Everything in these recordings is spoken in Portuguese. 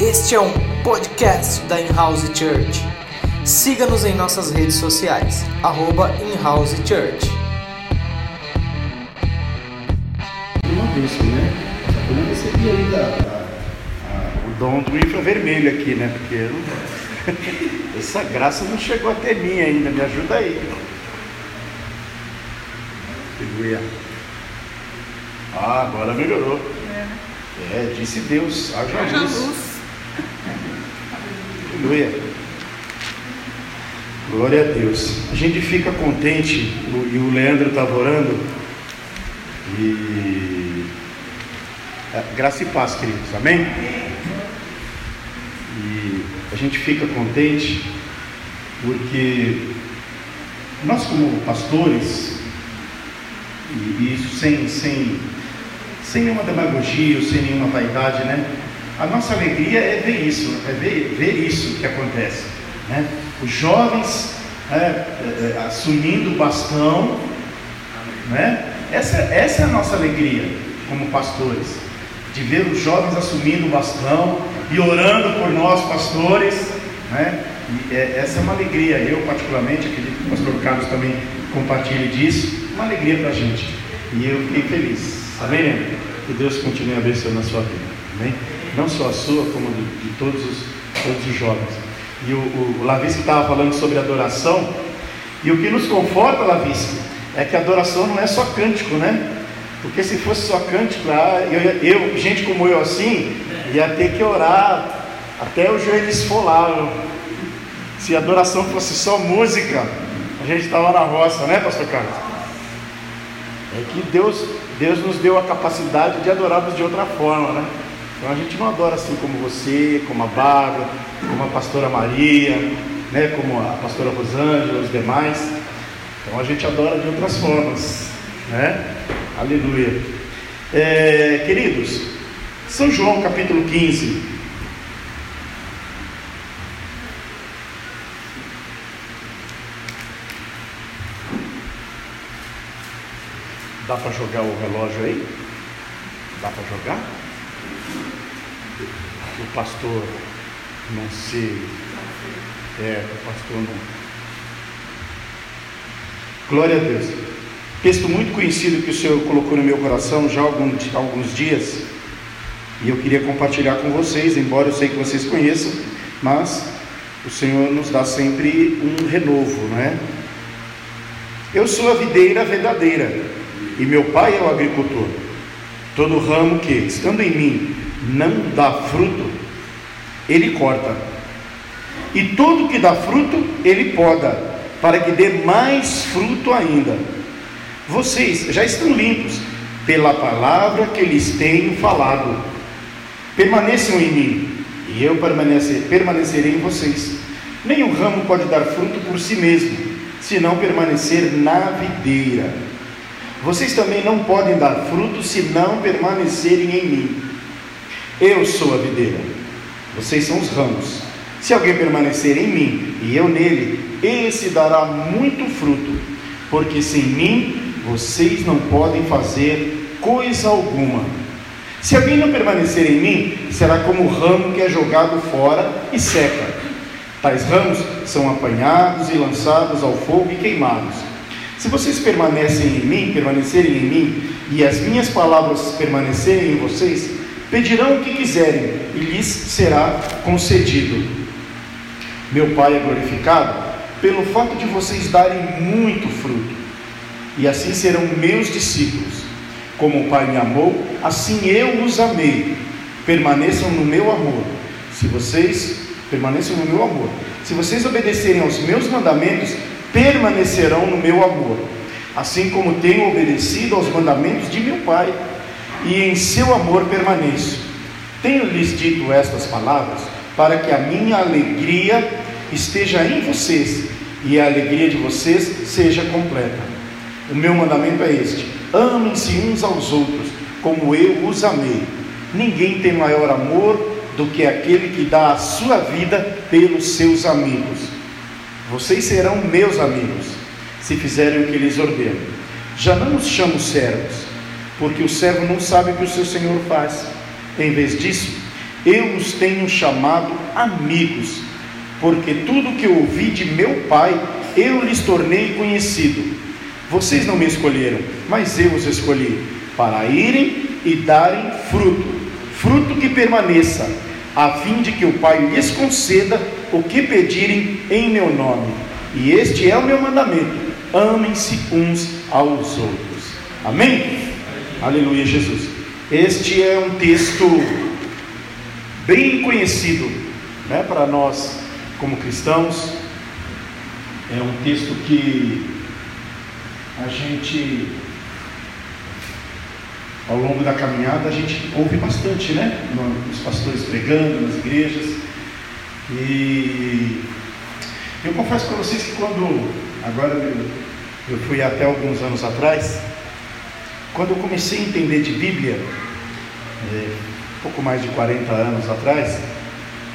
Este é um podcast da In-House Church. Siga-nos em nossas redes sociais, arroba In-House Church. Uma bênção, né? Eu recebi ainda a- a- o dom do infravermelho aqui, né? Porque eu não- essa graça não chegou até mim ainda, me ajuda aí. Aleluia. Ah, agora melhorou. É, disse Deus, haja luz. Aleluia. Glória a Deus. A gente fica contente, e o Leandro estava orando, e é, graça e paz, queridos, amém? E a gente fica contente porque nós, como pastores, e, isso sem, sem, sem nenhuma demagogia, sem nenhuma vaidade, né? A nossa alegria é ver isso, é ver, ver isso que acontece, né? Os jovens é, é, é, assumindo o bastão, né? Essa, essa é a nossa alegria como pastores, de ver os jovens assumindo o bastão e orando por nós, pastores. Né? E, é, essa é uma alegria, eu particularmente, acredito que o pastor Carlos também compartilhe disso, uma alegria para a gente. E eu fiquei feliz. Amém? Que Deus continue abençoando a sua vida. Amém? Não só a sua, como de, de todos, os, todos os jovens. E o, o, o Lavisco estava falando sobre adoração, e o que nos conforta, Lavisco, é que adoração não é só cântico, né? Porque se fosse só cântico, ah, eu, eu, gente como eu assim, ia ter que orar até o joelho esfolar. Se a adoração fosse só música, a gente estava na roça, né, Pastor Carlos? É que Deus, Deus nos deu a capacidade de adorarmos de outra forma, né? Então a gente não adora assim como você, como a Bárbara, como a pastora Maria, né, como a pastora Rosângela, os demais. Então a gente adora de outras formas, né? Aleluia. É, queridos, São João capítulo 15. Dá para jogar o relógio aí? Dá para jogar? O pastor não sei. É, o pastor não. Glória a Deus. Texto muito conhecido que o Senhor colocou no meu coração já há alguns, alguns dias. E eu queria compartilhar com vocês, embora eu sei que vocês conheçam, mas o Senhor nos dá sempre um renovo, não é? Eu sou a videira verdadeira, e meu pai é o agricultor. Todo ramo que, estando em mim, não dá fruto, ele corta. E todo que dá fruto, ele poda, para que dê mais fruto ainda. Vocês já estão limpos pela palavra que lhes tenho falado. Permaneçam em mim, e eu permanecer, permanecerei em vocês. Nenhum ramo pode dar fruto por si mesmo, se não permanecer na videira. Vocês também não podem dar fruto se não permanecerem em mim. Eu sou a videira, vocês são os ramos. Se alguém permanecer em mim e eu nele, esse dará muito fruto, porque sem mim vocês não podem fazer coisa alguma. Se alguém não permanecer em mim, será como o ramo que é jogado fora e seca. Tais ramos são apanhados e lançados ao fogo e queimados. Se vocês permanecem em mim, permanecerem em mim, e as minhas palavras permanecerem em vocês, pedirão o que quiserem e lhes será concedido. Meu Pai é glorificado pelo fato de vocês darem muito fruto, e assim serão meus discípulos. Como o Pai me amou, assim eu os amei. Permaneçam no meu amor. Se vocês permaneçam no meu amor, se vocês obedecerem aos meus mandamentos, permanecerão no meu amor, assim como tenho obedecido aos mandamentos de meu Pai, e em seu amor permaneço. Tenho-lhes dito estas palavras para que a minha alegria esteja em vocês e a alegria de vocês seja completa. O meu mandamento é este: amem-se uns aos outros, como eu os amei. Ninguém tem maior amor do que aquele que dá a sua vida pelos seus amigos. Vocês serão meus amigos, se fizerem o que lhes ordeno. Já não os chamo servos, porque o servo não sabe o que o seu senhor faz. Em vez disso, eu os tenho chamado amigos, porque tudo que eu ouvi de meu Pai, eu lhes tornei conhecido. Vocês não me escolheram, mas eu os escolhi, para irem e darem fruto, fruto que permaneça, a fim de que o Pai lhes conceda o que pedirem em meu nome. E este é o meu mandamento: amem-se uns aos outros. Amém? Aleluia, Jesus. Este é um texto bem conhecido né, para nós como cristãos. É um texto que a gente, ao longo da caminhada, a gente ouve bastante, né? Os pastores pregando nas igrejas. E eu confesso para vocês que quando, agora eu, eu fui até alguns anos atrás, quando eu comecei a entender de Bíblia, é, pouco mais de 40 anos atrás,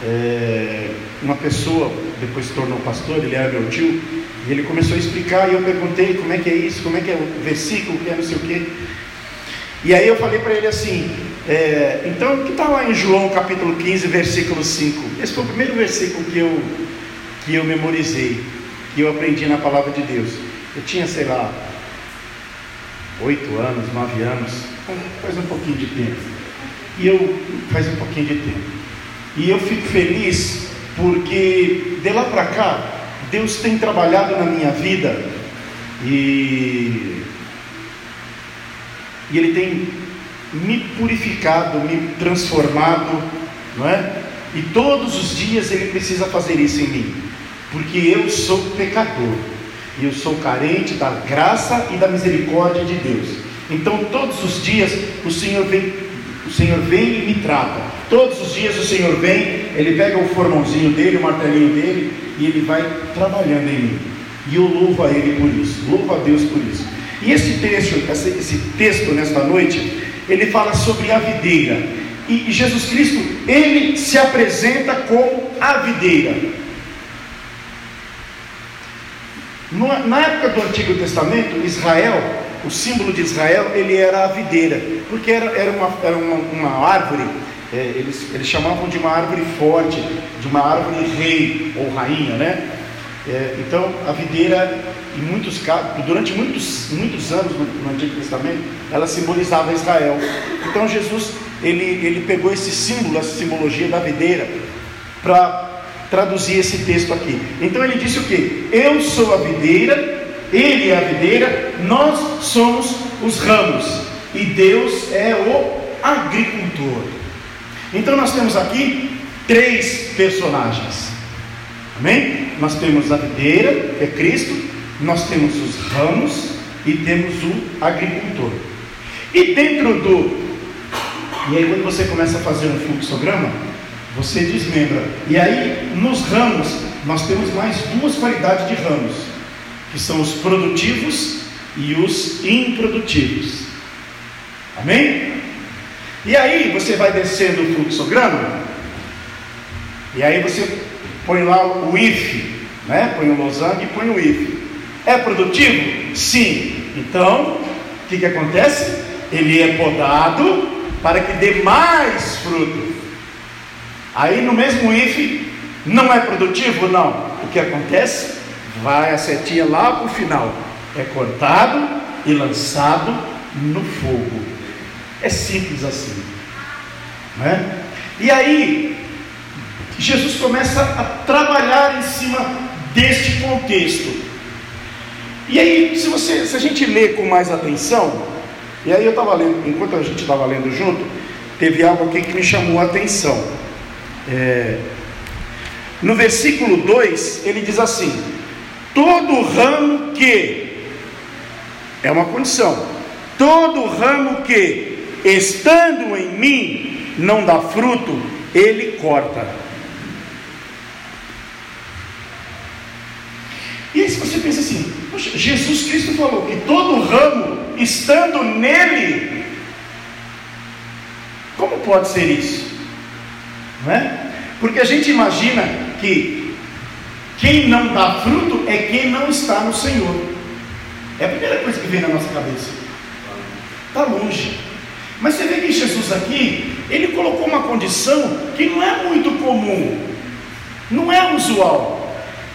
é, uma pessoa, depois se tornou pastor, ele era meu tio, e ele começou a explicar, e eu perguntei como é que é isso, como é que é o versículo, que é não sei o quê. E aí eu falei para ele assim, é, então o que está lá em João capítulo 15, versículo 5? Esse foi o primeiro versículo que eu, que eu memorizei, que eu aprendi na palavra de Deus. Eu tinha, sei lá, oito anos, nove anos, faz um pouquinho de tempo. E eu, faz um pouquinho de tempo. E eu fico feliz porque de lá para cá, Deus tem trabalhado na minha vida e, e Ele tem me purificado, me transformado, não é? E todos os dias Ele precisa fazer isso em mim, porque eu sou pecador, e eu sou carente da graça e da misericórdia de Deus. Então todos os dias o Senhor vem, o Senhor vem e me trata. Todos os dias o Senhor vem, Ele pega o formãozinho dele, o martelinho dele, e Ele vai trabalhando em mim. E eu louvo a Ele por isso, louvo a Deus por isso. E esse texto, esse, texto nesta noite, ele fala sobre a videira. E Jesus Cristo, ele se apresenta como a videira. No, na época do Antigo Testamento, Israel, o símbolo de Israel, ele era a videira, porque era, era, uma, era uma, uma árvore é, eles, eles chamavam de uma árvore forte, de uma árvore rei ou rainha, né? É, então a videira, em muitos casos, durante muitos, muitos anos no, no, Antigo Testamento, ela simbolizava Israel. Então Jesus ele, ele pegou esse símbolo, essa simbologia da videira, para traduzir esse texto aqui. Então ele disse o que? Eu sou a videira, ele é a videira, nós somos os ramos e Deus é o agricultor. Então nós temos aqui três personagens. Amém? Nós temos a videira, que é Cristo, nós temos os ramos e temos o agricultor. E dentro do. E aí quando você começa a fazer um fluxograma, você desmembra. E aí nos ramos nós temos mais duas qualidades de ramos, que são os produtivos e os improdutivos. Amém? E aí você vai descendo o fluxograma, e aí você põe lá o if, né? põe o losango e põe o if. É produtivo? Sim. Então, o que, que acontece? Ele é podado para que dê mais fruto. Aí no mesmo if, não é produtivo? Não. O que acontece? Vai a setinha lá para o final. É cortado e lançado no fogo. É simples assim. Né? E aí, Jesus começa a trabalhar em cima deste contexto. E aí, se, você, se a gente lê com mais atenção, e aí eu estava lendo, enquanto a gente estava lendo junto, teve algo aqui que me chamou a atenção. É, no versículo 2, ele diz assim: Todo ramo que, é uma condição, todo ramo que estando em mim, não dá fruto, ele corta. E aí, se você pensa assim, poxa, Jesus Cristo falou que todo ramo, estando nele, como pode ser isso? Não é? Porque a gente imagina que quem não dá fruto é quem não está no Senhor. É a primeira coisa que vem na nossa cabeça. Está longe. Mas você vê que Jesus aqui, ele colocou uma condição que não é muito comum, não é usual.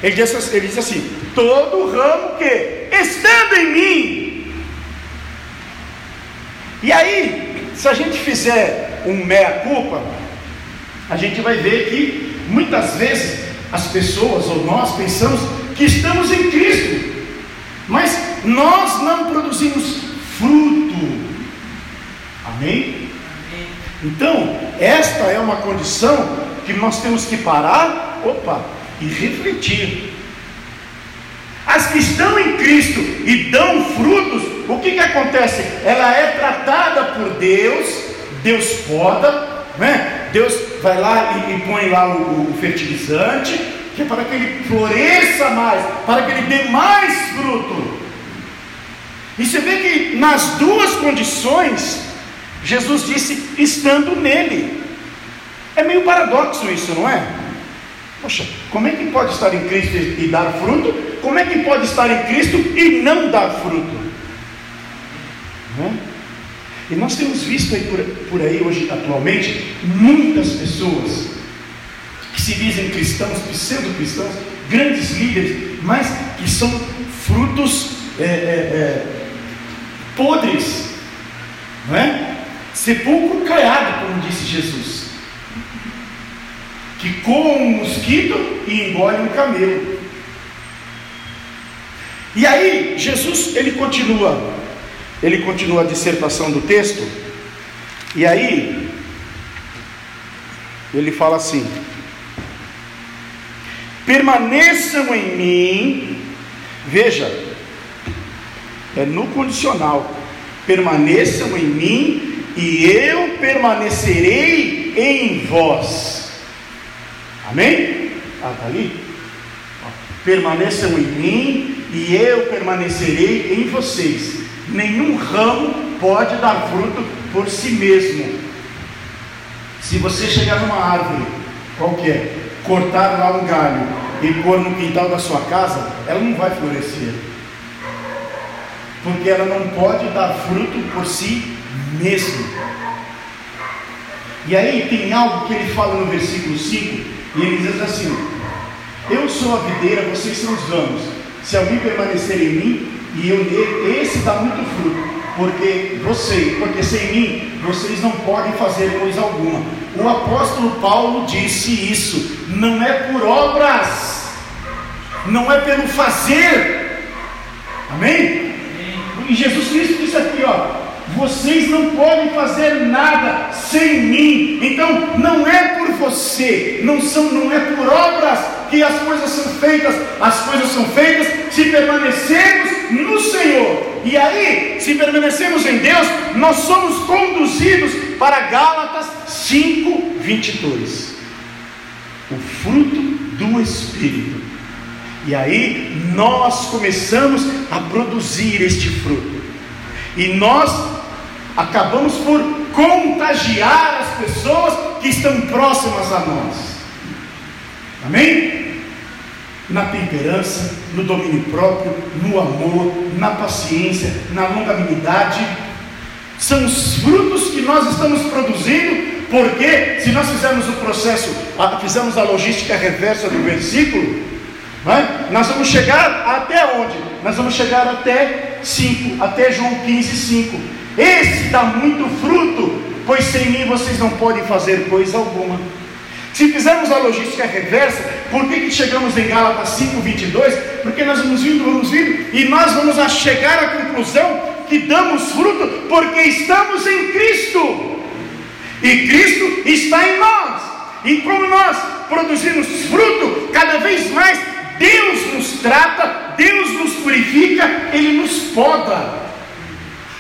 Ele diz, assim, ele diz assim: todo ramo que estando em mim. E aí, se a gente fizer um meia-culpa, a gente vai ver que muitas vezes as pessoas ou nós pensamos que estamos em Cristo, mas nós não produzimos fruto. Amém? Então, esta é uma condição que nós temos que parar, opa, e refletir. As que estão em Cristo e dão frutos, o que, que acontece? Ela é tratada por Deus, Deus poda, né? Deus vai lá e, e põe lá o, o fertilizante, que é para que ele floresça mais, para que ele dê mais fruto. E você vê que nas duas condições, Jesus disse, estando nele. É meio paradoxo isso, não é? Poxa, como é que pode estar em Cristo e dar fruto? Como é que pode estar em Cristo e não dar fruto? Não é? E nós temos visto aí por, por aí hoje, atualmente, muitas pessoas que se dizem cristãos, pseudo-cristãos, grandes líderes, mas que são frutos é, é, é, podres, não é? Sepulcro caiado, como disse Jesus, que coam um mosquito e engole um camelo. E aí, Jesus, ele continua, ele continua a dissertação do texto, e aí, ele fala assim: permaneçam em mim, veja, é no condicional, permaneçam em mim e eu permanecerei em vós. Amém? Ah, está ali? Permaneçam em mim e eu permanecerei em vocês. Nenhum ramo pode dar fruto por si mesmo. Se você chegar numa árvore qualquer, cortar lá um galho e pôr no quintal da sua casa, ela não vai florescer. Porque ela não pode dar fruto por si mesmo. E aí tem algo que ele fala no versículo 5, e ele diz assim: Eu sou a videira, vocês são os ramos. Se alguém permanecer em mim e eu esse dá muito fruto. Porque você, porque sem mim, vocês não podem fazer coisa alguma. O apóstolo Paulo disse isso. Não é por obras, não é pelo fazer. Amém? E Jesus Cristo disse aqui, ó, vocês não podem fazer nada sem mim. Então, não é por você, não são, não é por obras que as coisas são feitas. As coisas são feitas se permanecermos no Senhor. E aí, se permanecemos em Deus, nós somos conduzidos para Gálatas 5, 22. O fruto do Espírito. E aí nós começamos a produzir este fruto. E nós acabamos por contagiar as pessoas que estão próximas a nós. Amém? Na temperança, no domínio próprio, no amor, na paciência, na longanimidade. São os frutos que nós estamos produzindo, porque se nós fizermos o processo, fizermos a logística reversa do versículo, é? nós vamos chegar até onde? Nós vamos chegar até 5, até João 15, 5. Esse dá muito fruto, pois sem mim vocês não podem fazer coisa alguma. Se fizermos a logística reversa, por que, que chegamos em Gálatas 5, 22? Porque nós vamos vindo, vamos vindo, e nós vamos a chegar à conclusão que damos fruto porque estamos em Cristo, e Cristo está em nós, e como nós produzimos fruto, cada vez mais Deus nos trata, Deus nos purifica, Ele nos poda.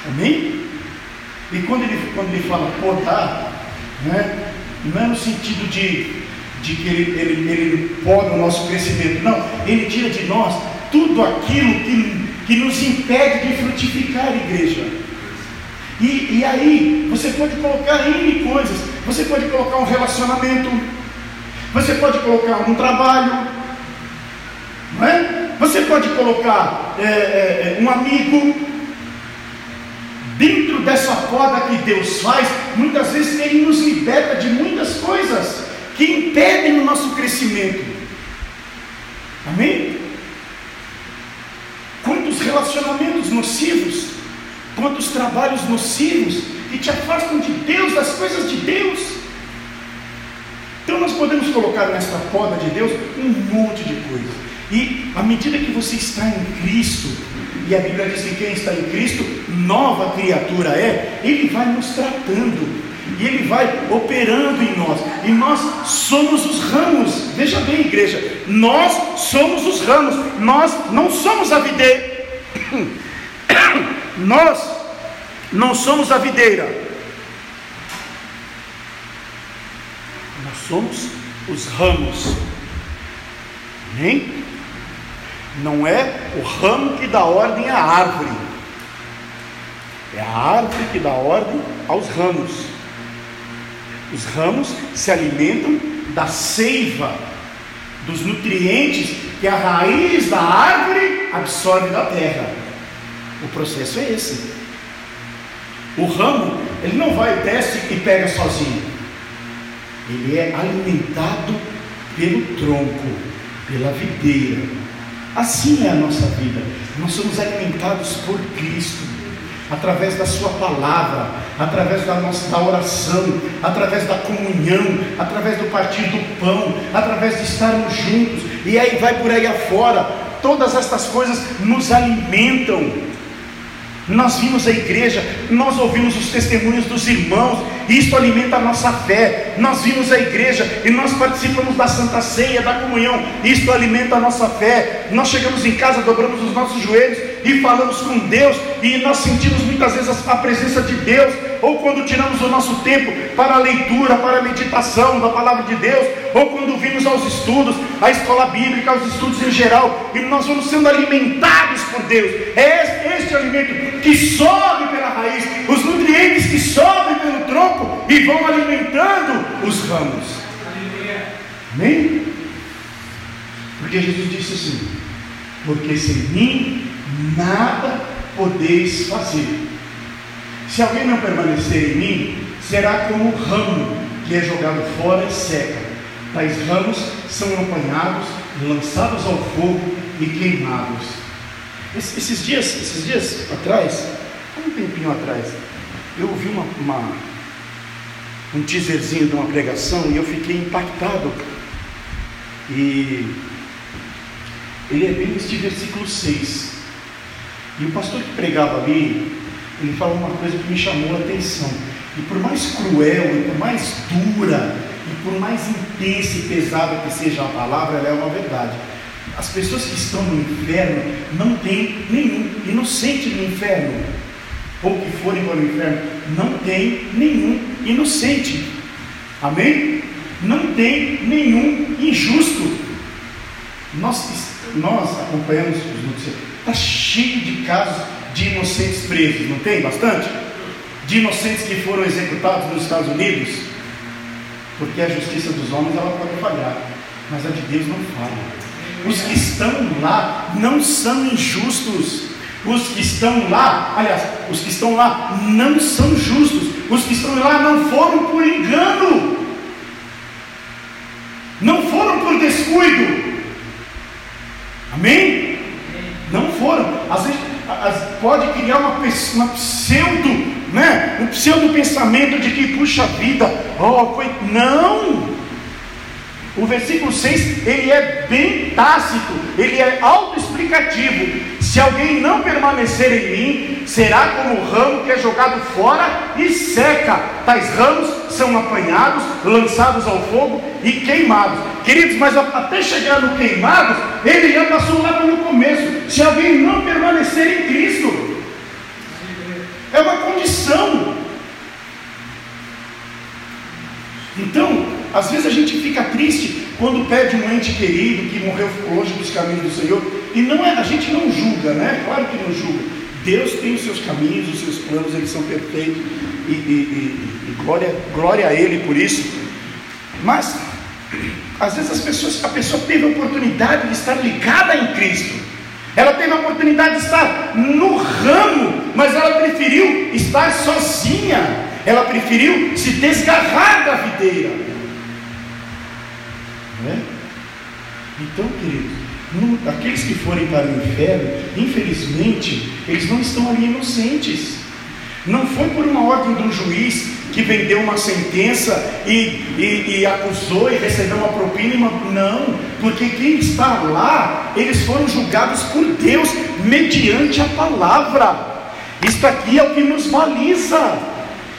Amém? E quando ele, quando ele fala podar, né, não é no sentido de, de que ele, ele, ele poda o nosso crescimento, não, ele tira de nós tudo aquilo que, que nos impede de frutificar a igreja. E, e aí, você pode colocar N coisas, você pode colocar um relacionamento, você pode colocar um trabalho, não é? Você pode colocar é, é, é um amigo, dentro dessa poda que Deus faz, muitas vezes Ele nos liberta de muitas coisas que impedem o nosso crescimento. Amém? Quantos relacionamentos nocivos, quantos trabalhos nocivos que te afastam de Deus, das coisas de Deus. Então nós podemos colocar nesta poda de Deus um monte de coisas. E à medida que você está em Cristo, e a Bíblia diz que quem está em Cristo, nova criatura é, Ele vai nos tratando, e Ele vai operando em nós, e nós somos os ramos. Veja bem, igreja, nós somos os ramos, nós não somos a videira, nós não somos a videira, nós somos os ramos, amém? Não é o ramo que dá ordem à árvore, é a árvore que dá ordem aos ramos. Os ramos se alimentam da seiva, dos nutrientes que a raiz da árvore absorve da terra. O processo é esse. O ramo, ele não vai, desce e pega sozinho. Ele é alimentado pelo tronco, pela videira. Assim é a nossa vida. Nós somos alimentados por Cristo através da Sua palavra, através da nossa oração, através da comunhão, através do partir do pão, através de estarmos juntos, e aí vai por aí afora, todas estas coisas nos alimentam. Nós vimos a igreja, nós ouvimos os testemunhos dos irmãos, e isso alimenta a nossa fé. Nós vimos a igreja e nós participamos da Santa Ceia, da comunhão, isto alimenta a nossa fé. Nós chegamos em casa, dobramos os nossos joelhos e falamos com Deus, e nós sentimos muitas vezes a presença de Deus, ou quando tiramos o nosso tempo para a leitura, para a meditação da palavra de Deus, ou quando vimos aos estudos, a escola bíblica, aos estudos em geral, e nós vamos sendo alimentados por Deus. É este alimento que sobe pela raiz, os nutrientes que sobem pelo tronco e vão alimentando os ramos. Amém? Porque Jesus disse assim: porque sem mim nada podeis fazer. Se alguém não permanecer em mim, será como ramo que é jogado fora e seca. Tais ramos são apanhados, lançados ao fogo e queimados. Esses dias, esses dias atrás, um tempinho atrás, eu ouvi uma, uma, um teaserzinho de uma pregação e eu fiquei impactado. E ele é bem neste versículo 6. E o pastor que pregava ali, ele falou uma coisa que me chamou a atenção. E por mais cruel, e por mais dura, e por mais intensa e pesada que seja a palavra, ela é uma verdade. As pessoas que estão no inferno não têm nenhum inocente no inferno, ou que forem para o inferno, não tem nenhum inocente. Amém? Não tem nenhum injusto. Nós, nós acompanhamos os noticiários Está cheio de casos de inocentes presos, não tem bastante? De inocentes que foram executados nos Estados Unidos, porque a justiça dos homens ela pode falhar, mas a de Deus não falha. Os que estão lá não são injustos. Os que estão lá, aliás, os que estão lá não são justos. Os que estão lá não foram por engano, não foram por descuido. Amém? Não foram. Às vezes pode criar uma, uma pseudo, né? Um pseudo pensamento de que, puxa vida, oh, coi... não! O versículo 6, ele é bem tácito, ele é autoexplicativo. Se alguém não permanecer em mim, será como o ramo que é jogado fora e seca. Tais ramos são apanhados, lançados ao fogo e queimados. Queridos, mas até chegar no queimado, ele já passou lá no começo. Se alguém não permanecer em Cristo, é uma condição. Então, às vezes a gente fica triste quando perde um ente querido que morreu longe dos caminhos do Senhor. E não é, a gente não julga, né? Claro que não julga. Deus tem os seus caminhos, os seus planos, eles são perfeitos. E, e, e, e glória, glória a Ele por isso. Mas, às vezes as pessoas, a pessoa teve a oportunidade de estar ligada em Cristo. Ela teve a oportunidade de estar no ramo mas ela preferiu estar sozinha, ela preferiu se desgarrar da videira. Não é? Então, queridos, aqueles que forem para o inferno, infelizmente, eles não estão ali inocentes. Não foi por uma ordem do juiz que vendeu uma sentença e, e, e, acusou e recebeu uma propina. Uma... Não, porque quem está lá, eles foram julgados por Deus mediante a palavra. Isto aqui é o que nos baliza.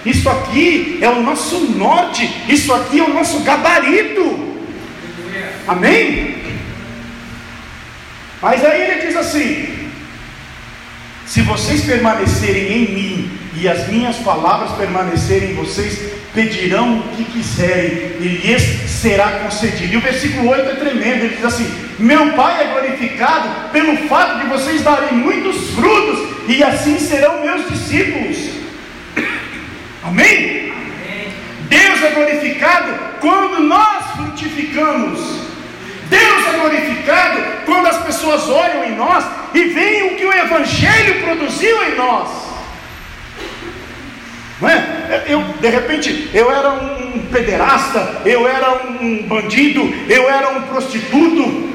Isso aqui é o nosso norte. Isso aqui é o nosso gabarito. Amém? Mas aí ele diz assim: se vocês permanecerem em mim e as minhas palavras permanecerem em vocês, pedirão o que quiserem e lhes será concedido. E o versículo 8 é tremendo, ele diz assim: Meu Pai é glorificado pelo fato de vocês darem muitos frutos, e assim serão meus discípulos. Amém? Amém. Deus é glorificado quando nós frutificamos. Deus é glorificado quando as pessoas olham em nós e veem o que o Evangelho produziu em nós. Não é? Eu, de repente, eu era um pederasta, eu era um bandido, eu era um prostituto,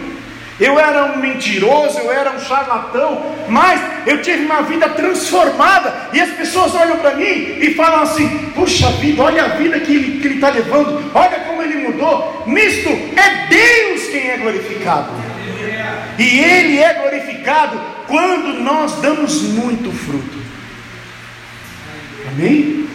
eu era um mentiroso, eu era um charlatão, mas eu tive uma vida transformada, e as pessoas olham para mim e falam assim: puxa vida, olha a vida que ele está levando, olha como ele mudou. Nisto é Deus quem é glorificado, e Ele é glorificado quando nós damos muito fruto. Amém?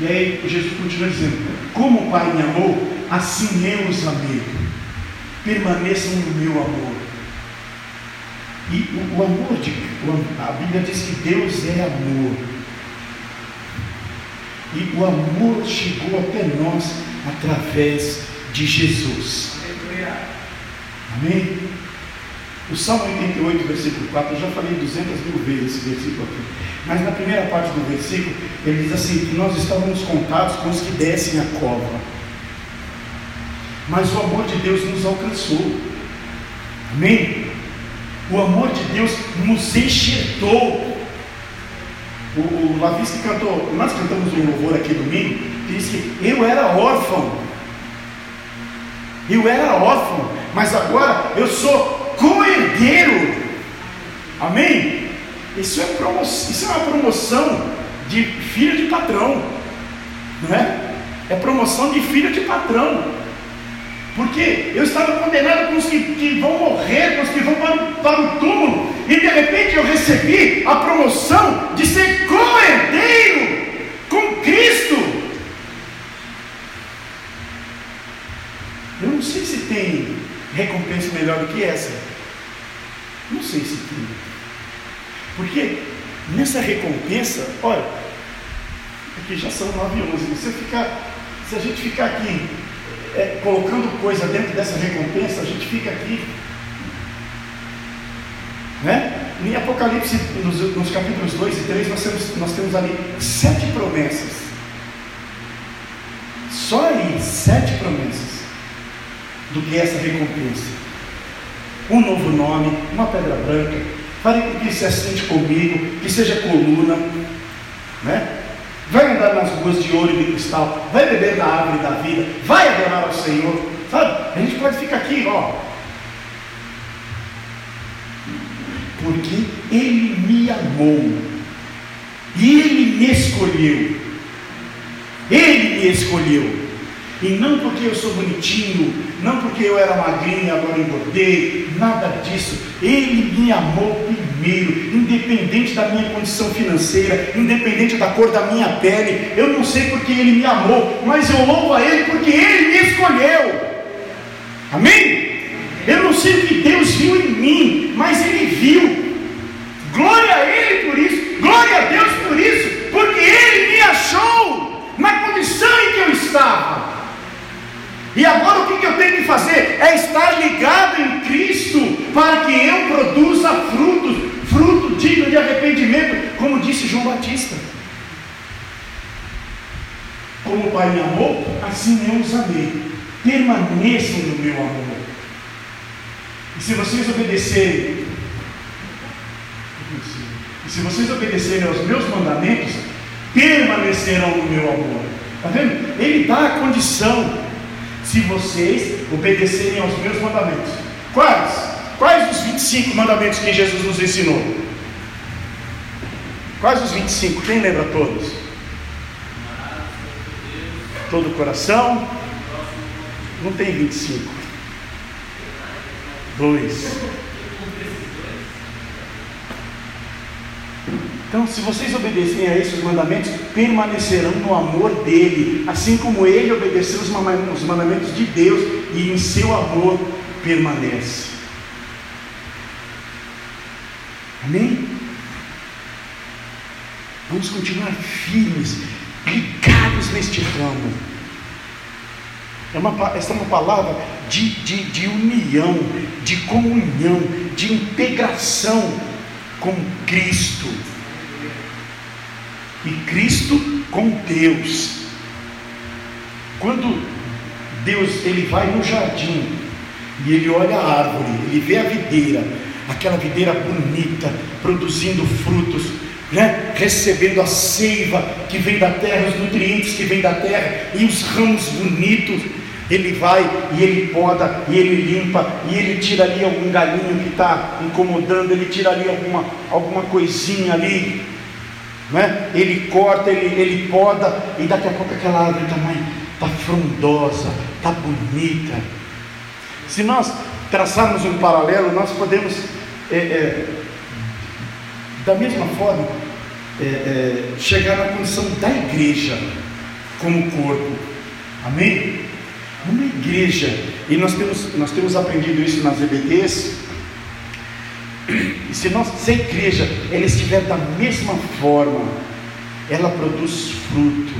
E aí Jesus continua dizendo: Como o Pai me amou, assim eu os amei. Permaneçam no meu amor. E o, o amor de a Bíblia diz que Deus é amor. E o amor chegou até nós através de Jesus. Amém? O Salmo 88, versículo 4, eu já falei 200 mil vezes esse versículo aqui. Mas na primeira parte do versículo, ele diz assim: que nós estávamos contados com os que descem a cova. Mas o amor de Deus nos alcançou. Amém? O amor de Deus nos enxertou. O, o Lavis cantou, nós cantamos um louvor aqui domingo, que diz que eu era órfão. Eu era órfão, mas agora eu sou co-herdeiro. Amém? Isso é, promoção, isso é uma promoção de filho de patrão, não é? É promoção de filho de patrão. Porque eu estava condenado com os que, que vão morrer, com os que vão para, para, o túmulo, e de repente eu recebi a promoção de ser co-herdeiro com Cristo. Eu não sei se tem recompensa melhor do que essa. Não sei se tem. Porque nessa recompensa, olha, aqui já são 9 e 11, se, ficar, se a gente ficar aqui é, colocando coisa dentro dessa recompensa, a gente fica aqui. Né? Em Apocalipse, nos, nos capítulos 2 e 3, nós temos, nós temos ali sete promessas. Só aí, sete promessas do que essa recompensa. Um novo nome, uma pedra branca, Fale com quem se assente comigo, que seja coluna, né? Vai andar nas ruas de ouro e de cristal, vai beber da árvore da vida, vai adorar ao Senhor, sabe? A gente pode ficar aqui, ó. Porque Ele me amou, e Ele me escolheu, Ele me escolheu. E não porque eu sou bonitinho, não porque eu era magrinho e agora engordei, nada disso. Ele me amou primeiro, independente da minha condição financeira, independente da cor da minha pele. Eu não sei porque ele me amou, mas eu louvo a ele porque ele me escolheu. Amém? Eu não sei o que Deus viu em mim, mas ele viu. Glória a ele por isso, glória a Deus por isso, porque ele me achou na condição em que eu estava. E agora o que eu tenho que fazer? É estar ligado em Cristo para que eu produza frutos, fruto digno de arrependimento, como disse João Batista. Como o Pai me amou, assim eu os amei. Permaneçam no meu amor. E se vocês obedecerem, e se vocês obedecerem aos meus mandamentos, permanecerão no meu amor. Está vendo? Ele dá a condição, se vocês obedecerem aos meus mandamentos. Quais? Quais os 25 mandamentos que Jesus nos ensinou? Quais os 25? Quem lembra todos? Todo o coração? Não tem 25. Dois. Então, se vocês obedecerem a esses mandamentos, permanecerão no amor dele, assim como ele obedeceu os mandamentos de Deus e em seu amor permanece. Amém? Vamos continuar firmes, ligados neste ramo. É uma, essa é uma palavra de, de, de união, de comunhão, de integração com Cristo. E Cristo com Deus. Quando Deus ele vai no jardim e ele olha a árvore, ele vê a videira, aquela videira bonita, produzindo frutos, né? recebendo a seiva que vem da terra, os nutrientes que vem da terra e os ramos bonitos. Ele vai e ele poda, e ele limpa, e ele tira ali algum galinho que está incomodando, ele tira ali alguma, alguma coisinha ali, né? ele corta, ele, ele poda, e daqui a pouco aquela árvore está frondosa, está bonita. Se nós traçarmos um paralelo, nós podemos é, é, da mesma forma, é, é, chegar na condição da igreja como corpo. Amém? Uma igreja, e nós temos, nós temos aprendido isso nas EBDs, e se, nós, se a igreja ela estiver da mesma forma, ela produz fruto.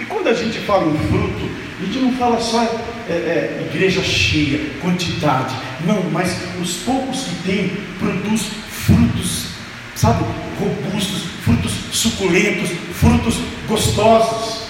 E quando a gente fala em fruto, a gente não fala só é, é, igreja cheia, quantidade, não, mas os poucos que tem produz frutos sabe, robustos, frutos suculentos, frutos gostosos.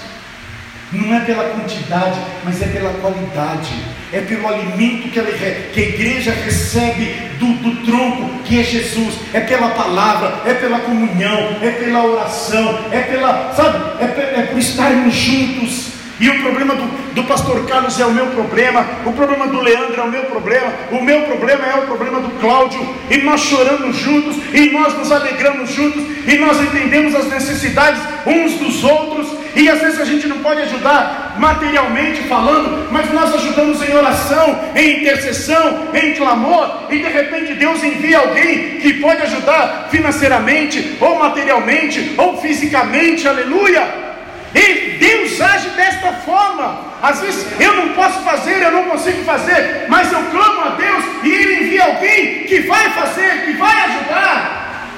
Não é pela quantidade, mas é pela qualidade, é pelo alimento que, ela, que a igreja recebe do, do tronco que é Jesus, é pela palavra, é pela comunhão, é pela oração, é pela, sabe, é, é por estarmos juntos. E o problema do, do pastor Carlos é o meu problema, o problema do Leandro é o meu problema, o meu problema é o problema do Cláudio, e nós choramos juntos, e nós nos alegramos juntos, e nós entendemos as necessidades uns dos outros, e às vezes a gente não pode ajudar materialmente falando, mas nós ajudamos em oração, em intercessão, em clamor, e de repente Deus envia alguém que pode ajudar financeiramente, ou materialmente, ou fisicamente, aleluia. E Deus age desta forma. Às vezes eu não posso fazer, eu não consigo fazer, mas eu clamo a Deus e Ele envia alguém que vai fazer, que vai ajudar.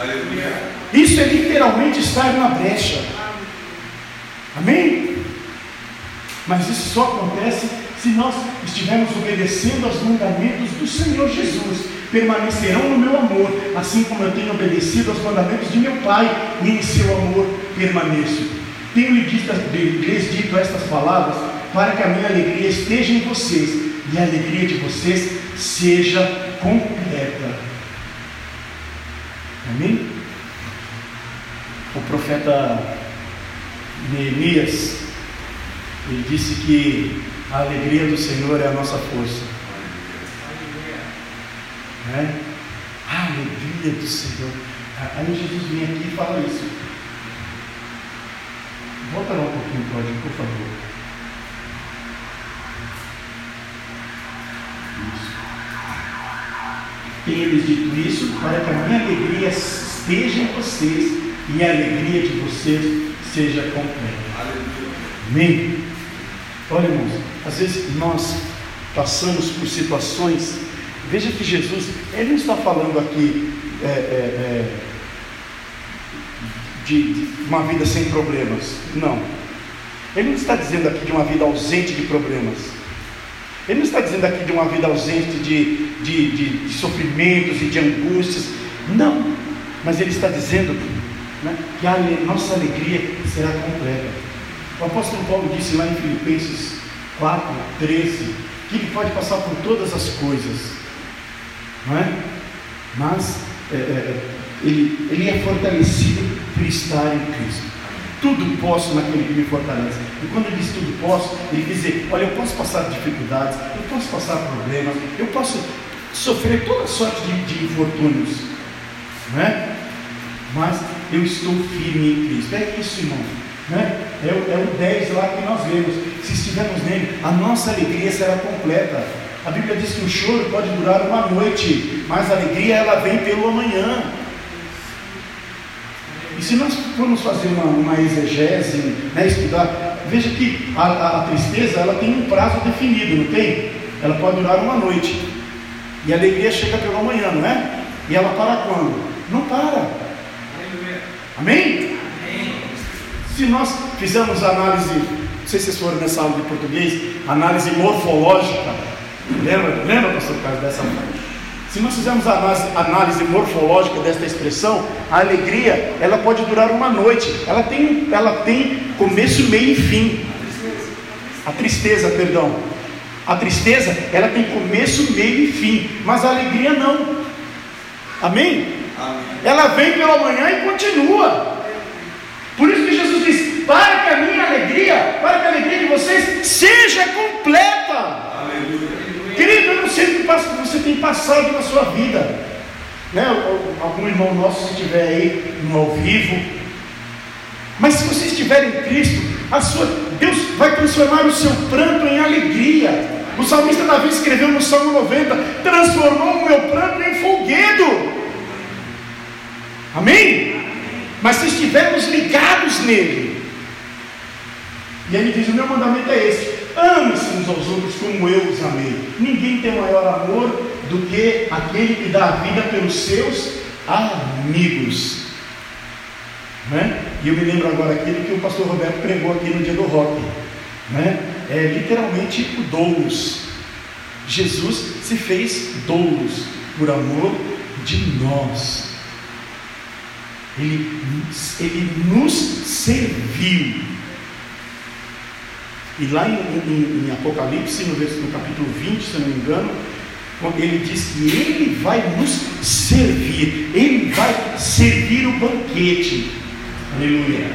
Aleluia. Isso é literalmente estar na brecha. Amém? Mas isso só acontece se nós estivermos obedecendo aos mandamentos do Senhor Jesus. Permanecerão no meu amor, assim como eu tenho obedecido aos mandamentos de meu Pai, e em seu amor permaneço. Tenho-lhe lhes dito estas palavras para que a minha alegria esteja em vocês e a alegria de vocês seja completa. Amém? O profeta Neemias ele disse que a alegria do Senhor é a nossa força. Né? A alegria do Senhor. Aí Jesus vem aqui e fala isso. Volta lá um pouquinho, Cláudio, por favor. Isso. Tenho-lhes dito isso para que a minha alegria esteja em vocês e a alegria de vocês seja completa. Amém? Olha, irmãos, às vezes nós passamos por situações. Veja que Jesus, ele não está falando aqui é, é, é, de, de uma vida sem problemas. Não. Ele não está dizendo aqui de uma vida ausente de problemas. Ele não está dizendo aqui de uma vida ausente de, de, de, de sofrimentos e de angústias. Não. Mas ele está dizendo né, que a nossa alegria será completa. O apóstolo Paulo disse lá em Filipenses 4, 13, que ele pode passar por todas as coisas, não é? Mas é, é, ele, ele é fortalecido estar em Cristo. Tudo posso naquele que me fortalece. E quando ele diz tudo posso, ele quer dizer: olha, eu posso passar dificuldades, eu posso passar problemas, eu posso sofrer toda sorte de, de infortúnios, não é? Mas eu estou firme em Cristo. É isso, irmão. Né? É, é o 10 lá que nós vemos. Se estivermos nele, a nossa alegria será completa. A Bíblia diz que o choro pode durar uma noite, mas a alegria ela vem pelo amanhã. E se nós formos fazer uma, uma exegese, né, estudar, veja que a, a, tristeza ela tem um prazo definido, não tem? Ela pode durar uma noite. E a alegria chega pela manhã, não é? E ela para quando? Não para. Amém? Amém? Se nós fizermos análise, não sei se vocês foram nessa aula de português, análise morfológica, lembra, lembra pastor Carlos dessa parte? Se nós fizermos a análise, análise, morfológica desta expressão, a alegria ela pode durar uma noite. Ela tem, ela tem começo, meio e fim. A tristeza, perdão. A tristeza ela tem começo, meio e fim, mas a alegria não. Amém? Amém. Ela vem pela manhã e continua. Por isso que Jesus diz: para que a minha alegria, para que a alegria de vocês seja completa. O que você tem passado na sua vida. Né? Algum irmão nosso, se estiver aí no ao vivo. Mas se você estiver em Cristo, a sua, Deus vai transformar o seu pranto em alegria. O salmista Davi escreveu no Salmo 90: transformou o meu pranto em folguedo. Amém? Mas se estivermos ligados nele, e ele diz: o meu mandamento é esse: Ame-se uns aos outros como eu os amei. Ninguém tem maior amor do que aquele que dá a vida pelos seus amigos. Né? E eu me lembro agora aquilo que o pastor Roberto pregou aqui no dia do rock. Né? É literalmente o doulos. Jesus se fez doulos por amor de nós. Ele, ele nos serviu. E lá em, em, em Apocalipse, no, no capítulo 20, se não me engano, ele diz que ele vai nos servir, ele vai servir o banquete. Aleluia.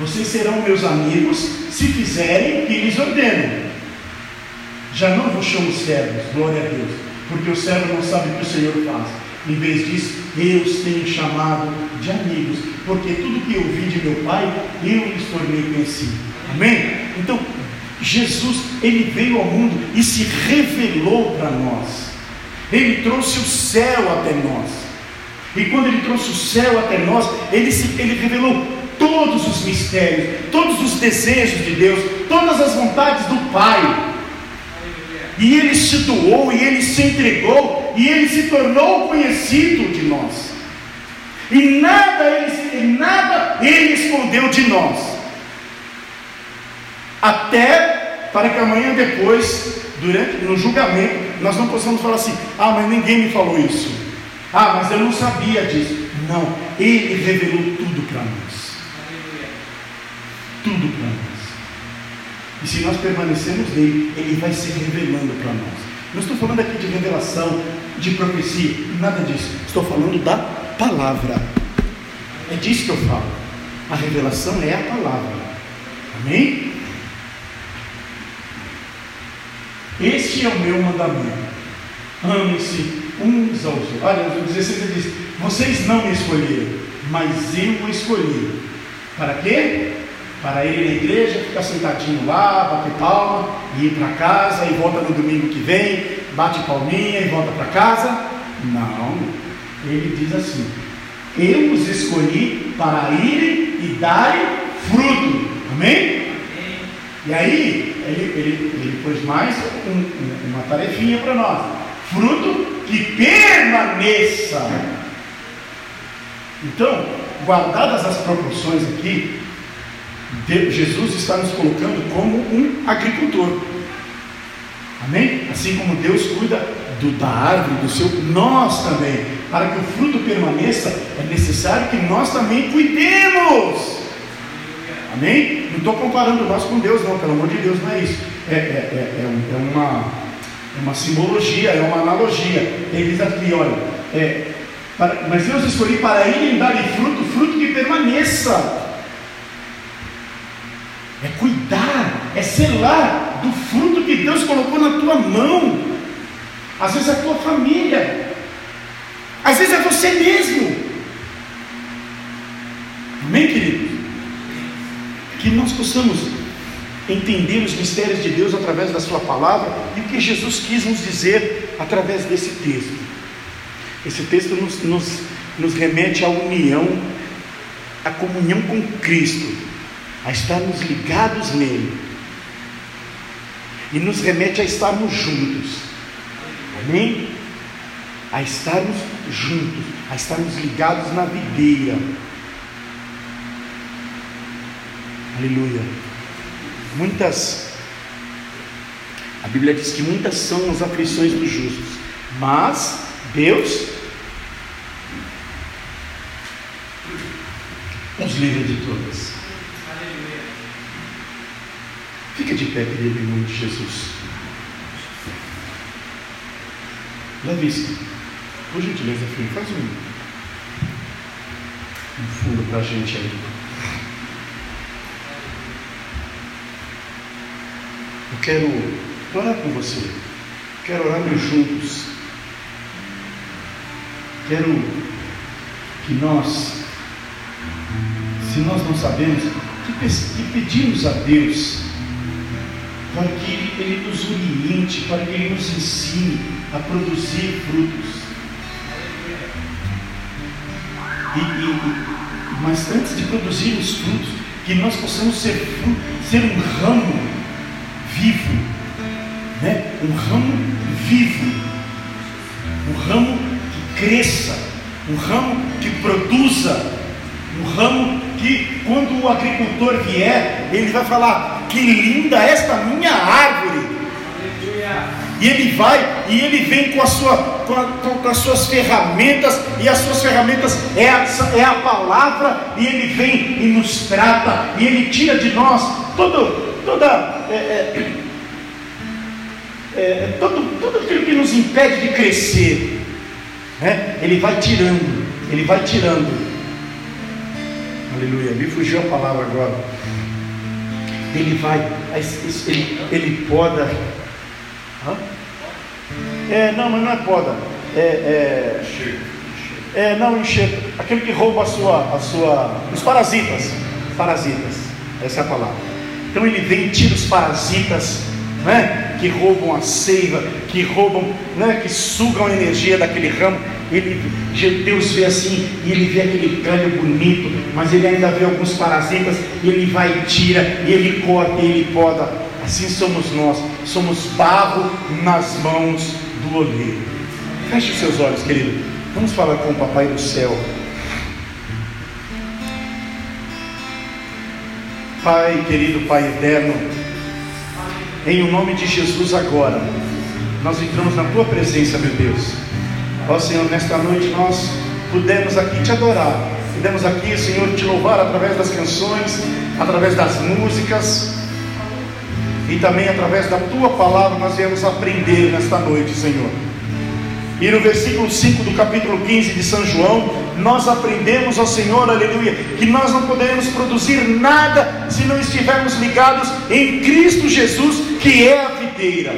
Vocês serão meus amigos se fizerem o que lhes ordeno. Já não vos chamo servos, glória a Deus, porque o servo não sabe o que o Senhor faz. Em vez disso, eu os tenho chamado de amigos, porque tudo que eu vi de meu Pai, eu lhes tornei conhecido. Amém? Então, Jesus, ele veio ao mundo e se revelou para nós. Ele trouxe o céu até nós. E quando ele trouxe o céu até nós, ele, se, ele revelou todos os mistérios, todos os desejos de Deus, todas as vontades do Pai. E ele se doou, e ele se entregou, e ele se tornou conhecido de nós. E nada ele, nada ele escondeu de nós até para que amanhã depois, durante no julgamento, nós não possamos falar assim: ah, mas ninguém me falou isso. Ah, mas eu não sabia disso. Não, Ele revelou tudo para nós. Tudo para nós. E se nós permanecermos nele, Ele vai se revelando para nós. Não estou falando aqui de revelação, de profecia, nada disso. Estou falando da palavra. É disso que eu falo. A revelação é a palavra. Amém? Este é o meu mandamento. Amem-se uns aos outros. Olha, o 16 ele diz: Vocês não me escolheram, mas eu o escolhi. Para quê? Para ir na igreja, ficar sentadinho lá, bater palma, e ir para casa e volta no domingo que vem, bate palminha e volta para casa. Não, ele diz assim: Eu os escolhi para irem e darem fruto. Amém? E aí, ele, ele, ele pôs mais um, uma tarefinha para nós: fruto que permaneça. Então, guardadas as proporções aqui, Jesus está nos colocando como um agricultor. Amém? Assim como Deus cuida do, da árvore, do seu, nós também, para que o fruto permaneça, é necessário que nós também cuidemos. Amém? Não estou comparando nós com Deus, não, pelo amor de Deus, não é isso. É, é, é, é, é uma, É uma simbologia, é uma analogia. Ele diz aqui, olha, é, para, mas eu os escolhi para irem dar fruto, fruto que permaneça. É cuidar, é selar do fruto que Deus colocou na tua mão. Às vezes é a tua família, às vezes é você mesmo. Amém, querido? Que nós possamos entender os mistérios de Deus através da Sua palavra e o que Jesus quis nos dizer através desse texto. Esse texto nos, nos, nos remete à união, à comunhão com Cristo, a estarmos ligados nele, e nos remete a estarmos juntos, amém? A estarmos juntos, a estarmos ligados na videira. Aleluia. Muitas, a Bíblia diz que muitas são as aflições dos justos, mas Deus nos livra de todas. Fica de pé, querido, em nome de Jesus. Leve isso. Por gentileza, filho, faz um, um fundo para a gente aí. Quero orar com você. Quero orarmos juntos. Quero que nós, se nós não sabemos, que pedimos a Deus para que Ele nos oriente, para que Ele nos ensine a produzir frutos. E, e, mas antes de produzir os frutos, que nós possamos ser, ser um ramo vivo, né? um ramo vivo, um ramo que cresça, um ramo que produza, um ramo que quando o agricultor vier, ele vai falar: que linda esta minha árvore. E ele vai e ele vem com, a sua, com, a, com, as suas ferramentas, e as suas ferramentas é a, é a palavra, e ele vem e nos trata, e ele tira de nós todo, toda é, é, é, é, todo, tudo aquilo que nos impede de crescer, né? ele vai tirando, ele vai tirando. Aleluia, me fugiu a palavra agora. Ele vai, ele, ele poda. Hã? É, não, mas não é poda. É, é, é não enxerga. Aquele que rouba a sua, a sua, os parasitas, parasitas. Essa é a palavra. Então ele vem tira os parasitas, né, que roubam a seiva, que roubam, né, que sugam a energia daquele ramo. Ele, Deus vê assim, e ele vê aquele galho bonito, mas ele ainda vê alguns parasitas, e ele vai e tira, e ele corta, e ele poda. Assim somos nós, somos barro nas mãos do oleiro. Feche os seus olhos, querido. Vamos falar com o Papai do céu. Pai querido, Pai eterno, em o nome de Jesus agora, nós entramos na tua presença, meu Deus. Ó Senhor, nesta noite nós pudemos aqui te adorar, pudemos aqui, Senhor, te louvar através das canções, através das músicas e também através da tua palavra nós viemos aprender nesta noite, Senhor. E no versículo 5 do capítulo 15 de São João, nós aprendemos ao Senhor, aleluia, que nós não poderemos produzir nada se não estivermos ligados em Cristo Jesus, que é a videira.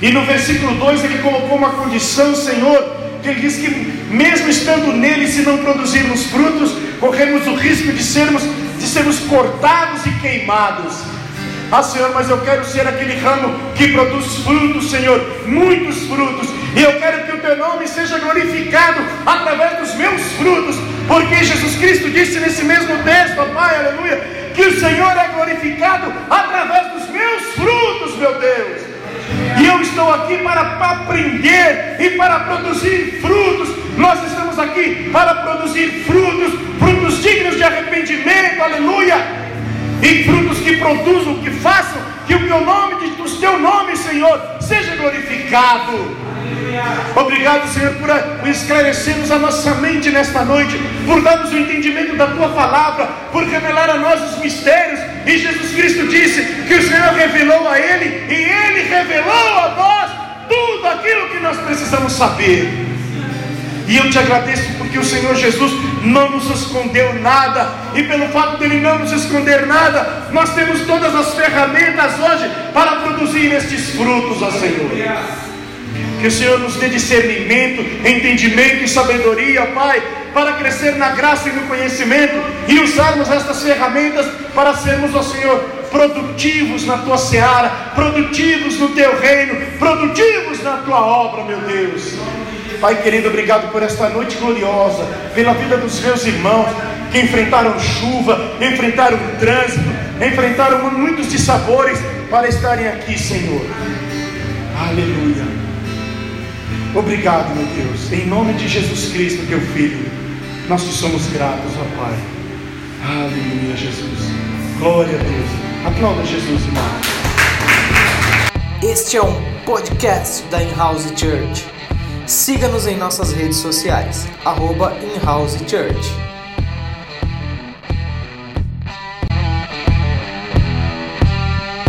E no versículo 2 ele colocou uma condição, Senhor, que ele diz que mesmo estando nele, se não produzirmos frutos, corremos o risco de sermos, de sermos cortados e queimados. Ah, Senhor, mas eu quero ser aquele ramo que produz frutos, Senhor, muitos frutos. E eu quero que o teu nome seja glorificado através dos meus frutos, porque Jesus Cristo disse nesse mesmo texto, Pai, aleluia, que o Senhor é glorificado através dos meus frutos, meu Deus. E eu estou aqui para aprender e para produzir frutos. Nós estamos aqui para produzir frutos, frutos dignos de arrependimento, aleluia e frutos que produzam, que façam que o teu nome, que o teu nome, Senhor, seja glorificado. Obrigado, Senhor, por esclarecermos a nossa mente nesta noite, por darmos o entendimento da tua palavra, por revelar a nós os mistérios E Jesus Cristo disse que o Senhor revelou a ele, e ele revelou a nós tudo aquilo que nós precisamos saber. E eu te agradeço porque o Senhor Jesus não nos escondeu nada, e pelo fato dele não nos esconder nada, nós temos todas as ferramentas hoje para produzir estes frutos, ó Senhor. Que o Senhor nos dê discernimento, entendimento e sabedoria, Pai, para crescer na graça e no conhecimento e usarmos estas ferramentas para sermos, ó Senhor, produtivos na tua seara, produtivos no teu reino, produtivos na tua obra, meu Deus. Pai querido, obrigado por esta noite gloriosa, pela vida dos meus irmãos que enfrentaram chuva, enfrentaram trânsito, enfrentaram muitos dissabores para estarem aqui, Senhor. Aleluia. Obrigado, meu Deus, em nome de Jesus Cristo, teu Filho, nós te somos gratos, ó Pai. Aleluia, Jesus. Glória a Deus. Aplauda Jesus, irmão. Este é um podcast da In-House Church. Siga-nos em nossas redes sociais, arroba In-House Church.